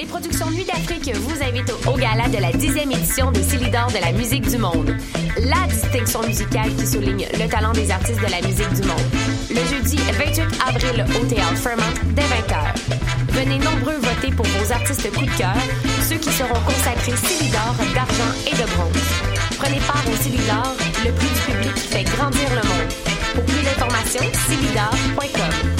Les productions Nuit d'Afrique vous invitent au, gala de la 10e édition des Célidors de la musique du monde. La distinction musicale qui souligne le talent des artistes de la musique du monde. Le jeudi 28 avril au Théâtre Fremont dès 20h. Venez nombreux voter pour vos artistes coup de cœur, ceux qui seront consacrés Célidor d'argent et de bronze. Prenez part au Célidor, le prix du public qui fait grandir le monde. Pour plus d'informations, célidor.com.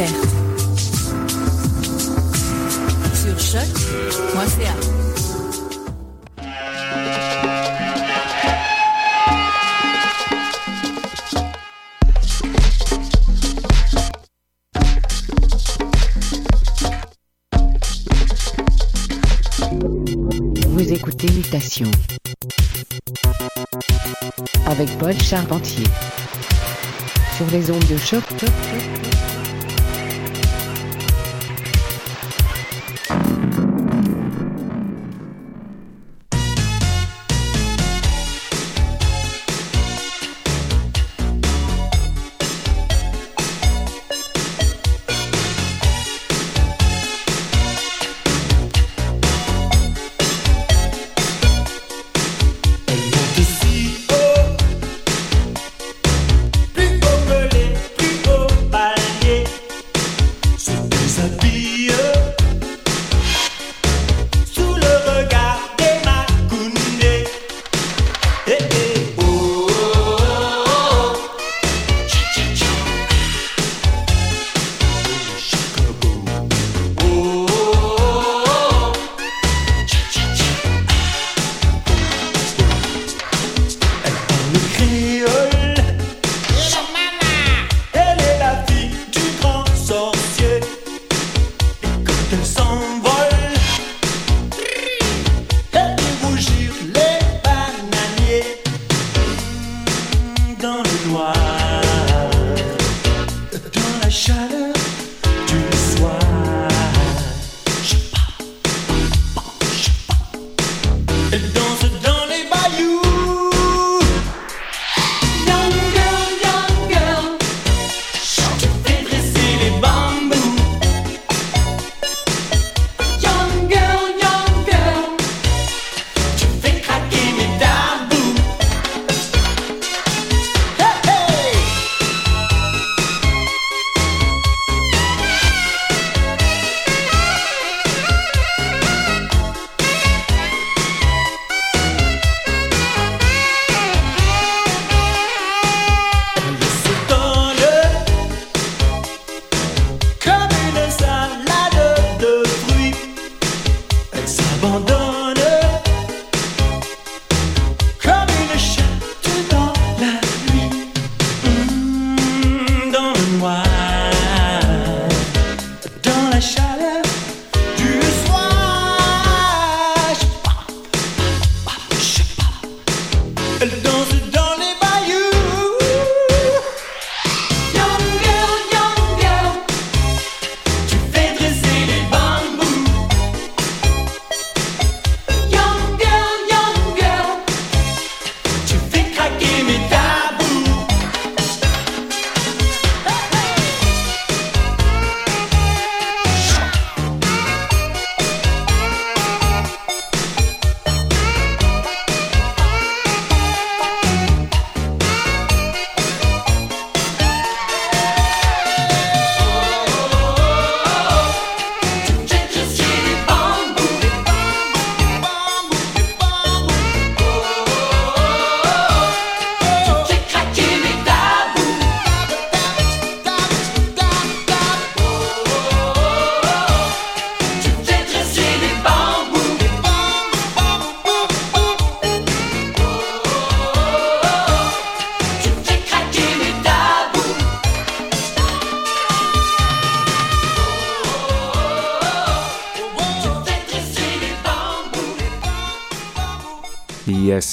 Sur choc.ca. Vous écoutez Mutation avec Paul Charpentier sur les ondes de choc. Plus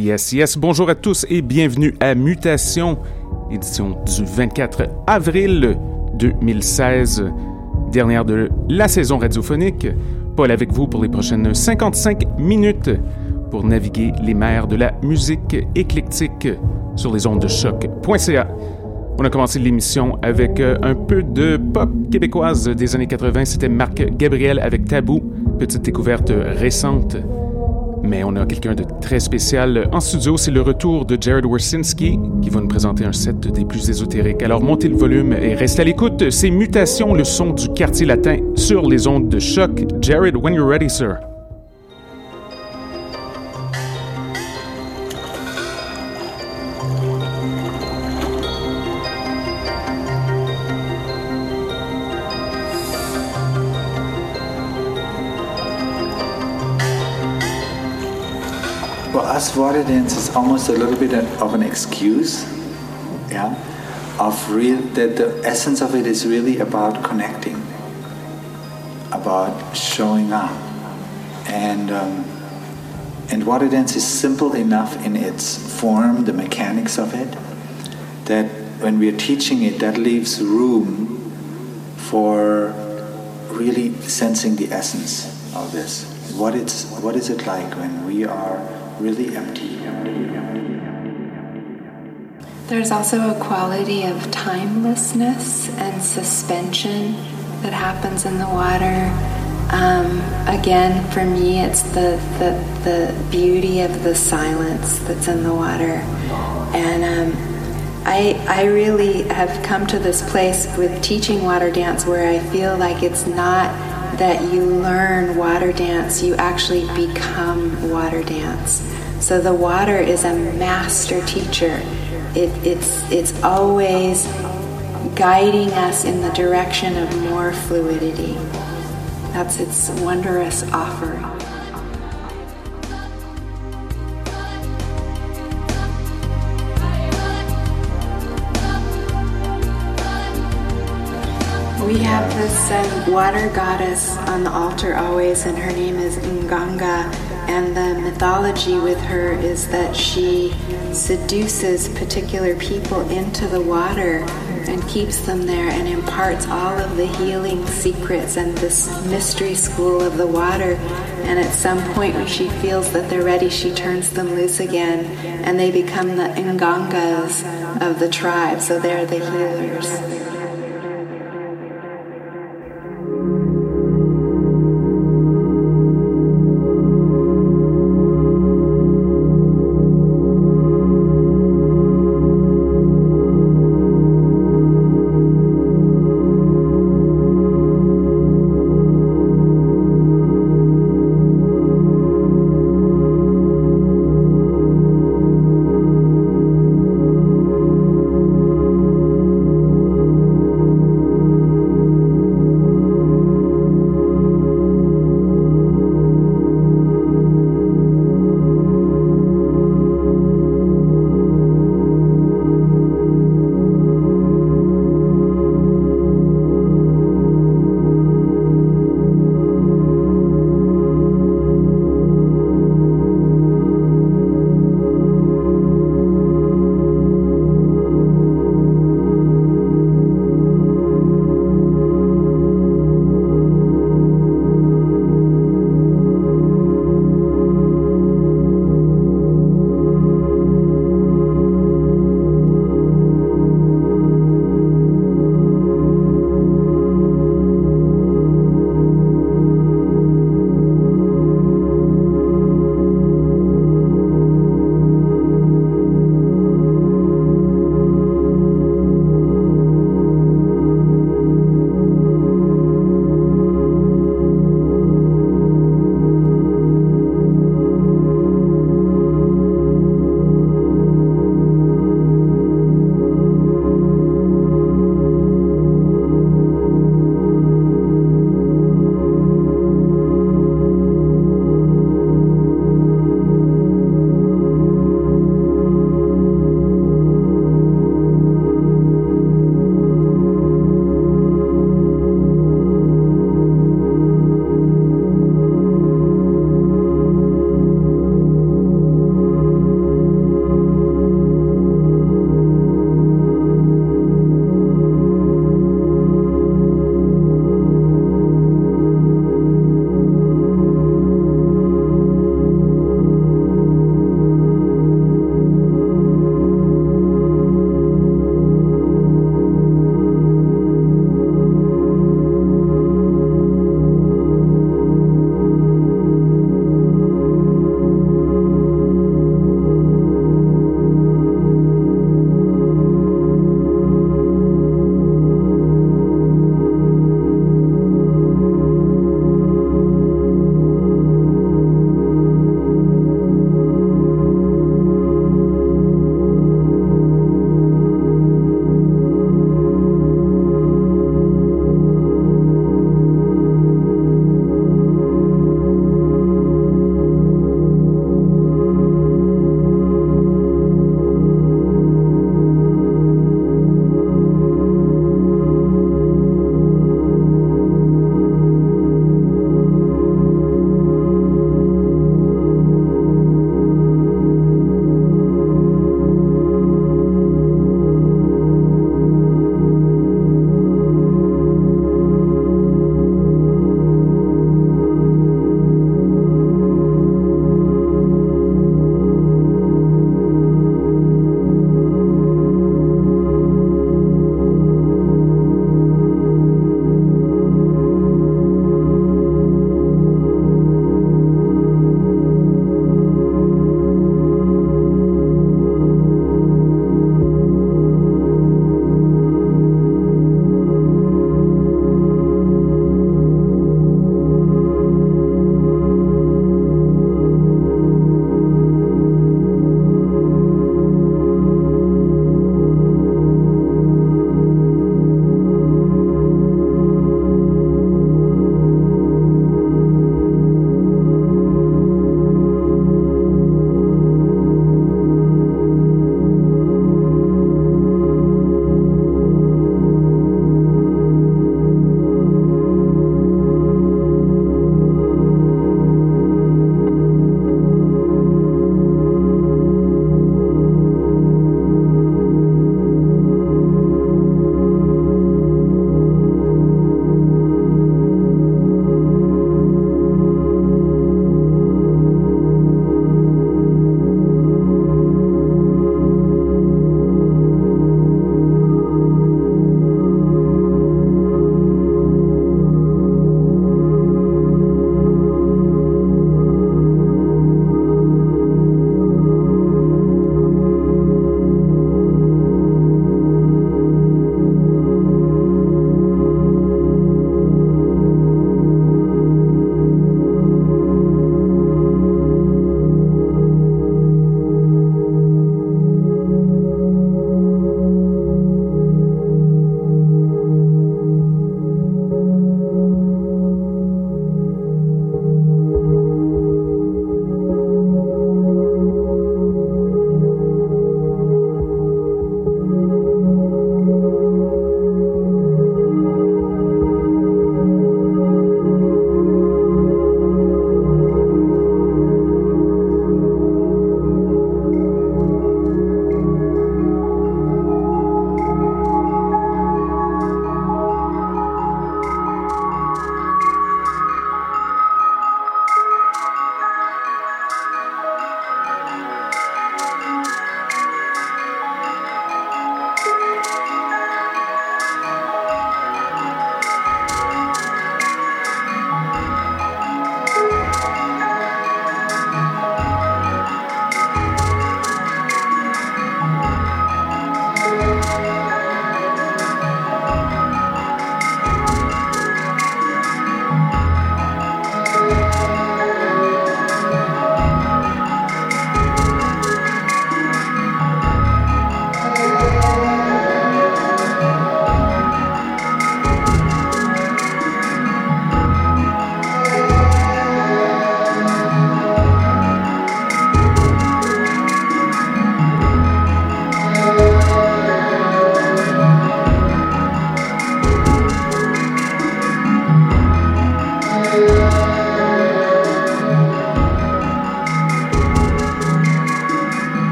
Yes, yes. Bonjour à tous et bienvenue à Mutation, édition du 24 avril 2016, dernière de la saison radiophonique. Paul avec vous pour les prochaines 55 minutes pour naviguer les mers de la musique éclectique sur les ondes de choc.ca. On a commencé l'émission avec euh, un peu de pop québécoise des années 80. C'était Marc Gabriel avec Tabou, petite découverte récente. Mais on a quelqu'un de très spécial en studio, c'est le retour de Jared Wersinski qui va nous présenter un set des plus ésotériques. Alors montez le volume et restez à l'écoute. C'est Mutation, le son du quartier latin sur les ondes de choc. Jared, when you're ready, sir. Water dance is almost a little bit of an excuse, yeah, of real that the essence of it is really about connecting, about showing up, and um, and water dance is simple enough in its form, the mechanics of it, that when we are teaching it, that leaves room for really sensing the essence of this. What it's what is it like when we are really empty? There's also a quality of timelessness and suspension that happens in the water. Um, again, for me, it's the, the, the beauty of the silence that's in the water. And um, I, I really have come to this place with teaching water dance where I feel like it's not that you learn water dance, you actually become water dance. So the water is a master teacher. It, it's, it's always guiding us in the direction of more fluidity. That's its wondrous offering. We have this water goddess on the altar always, and her name is Nganga. And the mythology with her is that she seduces particular people into the water and keeps them there and imparts all of the healing secrets and this mystery school of the water. And at some point, when she feels that they're ready, she turns them loose again, and they become the Ngangas of the tribe. So they're the healers.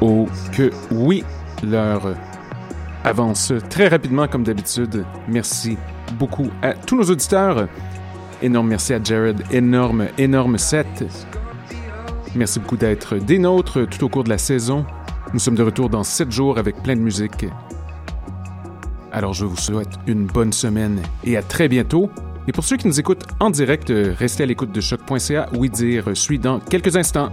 Oh que oui, l'heure avance très rapidement comme d'habitude. Merci beaucoup à tous nos auditeurs. Énorme merci à Jared, énorme, énorme set. Merci beaucoup d'être des nôtres tout au cours de la saison. Nous sommes de retour dans 7 jours avec plein de musique. Alors je vous souhaite une bonne semaine et à très bientôt. Et pour ceux qui nous écoutent en direct, restez à l'écoute de choc.ca. Oui dire suit dans quelques instants.